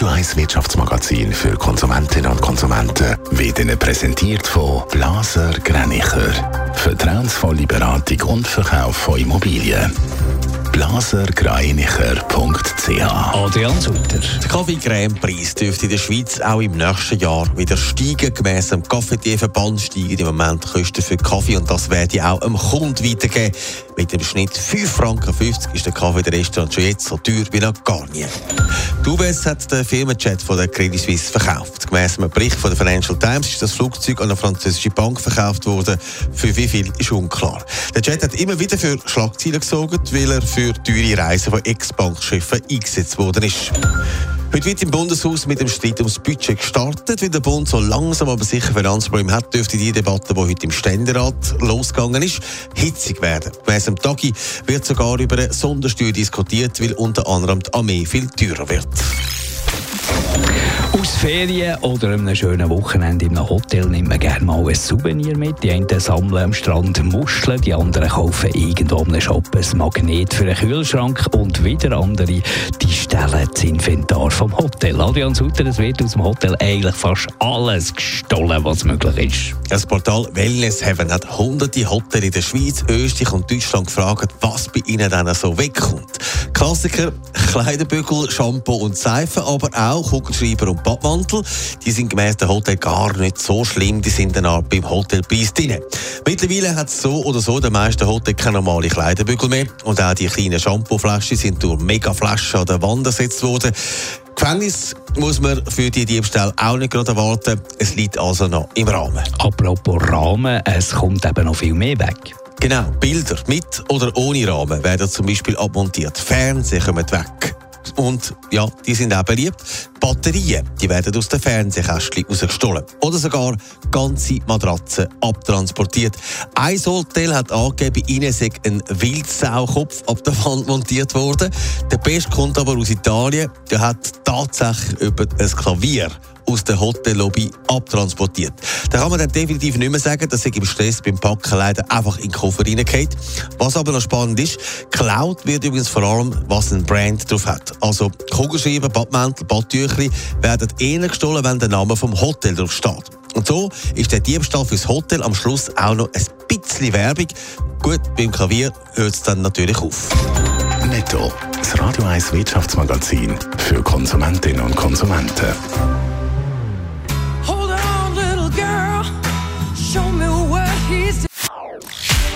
Radio 1 Wirtschaftsmagazin für Konsumentinnen und Konsumenten wird Ihnen präsentiert von Blaser Greinicher. Vertrauensvolle Beratung und Verkauf von Immobilien blasergreinicher.ch Adrian Sutter. Der Kaffeecreme-Preis dürfte in der Schweiz auch im nächsten Jahr wieder steigen. Gemäss dem Kaffeetee-Verband steigen im Moment Kosten für Kaffee und das werde auch am Kunden weitergeben. Mit dem Schnitt 5,50 Franken ist der Kaffee der Restaurant schon jetzt so teuer wie noch gar nie. Die UBS hat den Firmenjet von der Credit Suisse verkauft. Gemäss einem Bericht von der Financial Times ist das Flugzeug an eine französische Bank verkauft worden. Für wie viel ist unklar. Der Jet hat immer wieder für Schlagzeilen gesorgt, weil er für teure Reisen von Ex-Bankschiffen eingesetzt worden ist. Heute wird im Bundeshaus mit dem Streit ums Budget gestartet. Weil der Bund so langsam aber sicher Finanzprobleme hat, dürfte die Debatte, die heute im Ständerat losgegangen ist, hitzig werden. Gemäss dem Tagi wird sogar über eine Sondersteuer diskutiert, weil unter anderem die Armee viel teurer wird. Ferien oder einem schönen Wochenende einem Hotel nimmt man gerne mal ein Souvenir mit. Die einen sammeln am Strand Muscheln, die anderen kaufen irgendwo im Shop ein Magnet für einen Kühlschrank und wieder andere, die stellen das Inventar vom Hotel. Adrian Sutter, es wird aus dem Hotel eigentlich fast alles gestohlen, was möglich ist. Das Portal Wellness Heaven hat hunderte Hotels in der Schweiz, Österreich und Deutschland gefragt, was bei ihnen dann so wegkommt. Klassiker, Kleiderbügel, Shampoo und Seife, aber auch Kugelschreiber und Badmantel. Die sind gemäß dem Hotel gar nicht so schlimm, die sind dann auch beim Hotelpreis drin. Mittlerweile hat es so oder so den meisten Hotels keine normale Kleiderbügel mehr und auch die kleinen Shampooflaschen sind durch Megaflaschen an der Wand ersetzt worden. Gefängnis muss man für die Diebstahl auch nicht gerade erwarten. Es liegt also noch im Rahmen. Apropos Rahmen, es kommt eben noch viel mehr weg. Genau, Bilder mit oder ohne Rahmen werden zum Beispiel abmontiert. Fernseher kommen weg. Und ja, die sind auch beliebt. Batterien, die werden aus den Fernsehkästchen rausgestohlen. Oder sogar ganze Matratzen abtransportiert. Ein Hotel hat angegeben, ihnen sei ein Wildsaukopf ab der Wand montiert worden. Der Best kommt aber aus Italien. Der hat tatsächlich über ein Klavier aus der Hotellobby abtransportiert. Da kann man dann definitiv nicht mehr sagen, dass ich im Stress beim Packen leider einfach in den Koffer reingeht. Was aber noch spannend ist, Cloud wird übrigens vor allem, was ein Brand drauf hat. Also Kugelschreiber, Badmäntel, Badtücher werden eher gestohlen, wenn der Name vom Hotel drauf steht. Und so ist der Diebstahl fürs Hotel am Schluss auch noch ein bisschen Werbung. Gut, beim Klavier hört es dann natürlich auf. Netto, das Radio 1 Wirtschaftsmagazin für Konsumentinnen und Konsumenten.